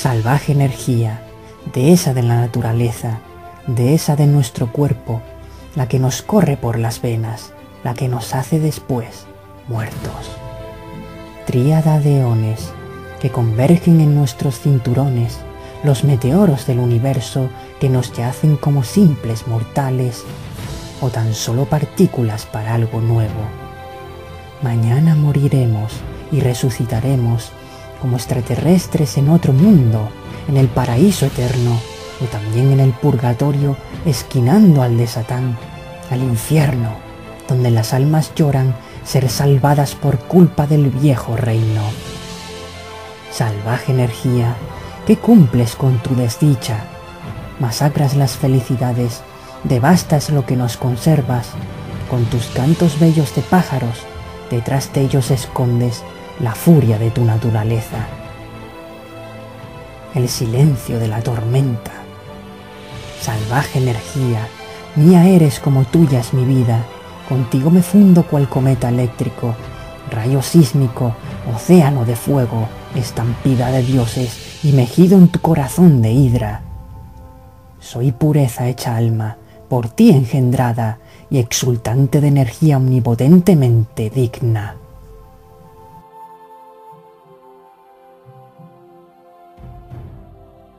salvaje energía, de esa de la naturaleza, de esa de nuestro cuerpo, la que nos corre por las venas, la que nos hace después muertos. Tríada de eones que convergen en nuestros cinturones, los meteoros del universo que nos yacen como simples mortales o tan solo partículas para algo nuevo. Mañana moriremos y resucitaremos como extraterrestres en otro mundo, en el paraíso eterno o también en el purgatorio esquinando al de Satán, al infierno, donde las almas lloran ser salvadas por culpa del viejo reino. Salvaje energía, que cumples con tu desdicha, masacras las felicidades, devastas lo que nos conservas, con tus cantos bellos de pájaros, detrás de ellos escondes la furia de tu naturaleza, el silencio de la tormenta. Salvaje energía, mía eres como tuya es mi vida, contigo me fundo cual cometa eléctrico, rayo sísmico, océano de fuego, estampida de dioses y mejido en tu corazón de hidra. Soy pureza hecha alma, por ti engendrada y exultante de energía omnipotentemente digna.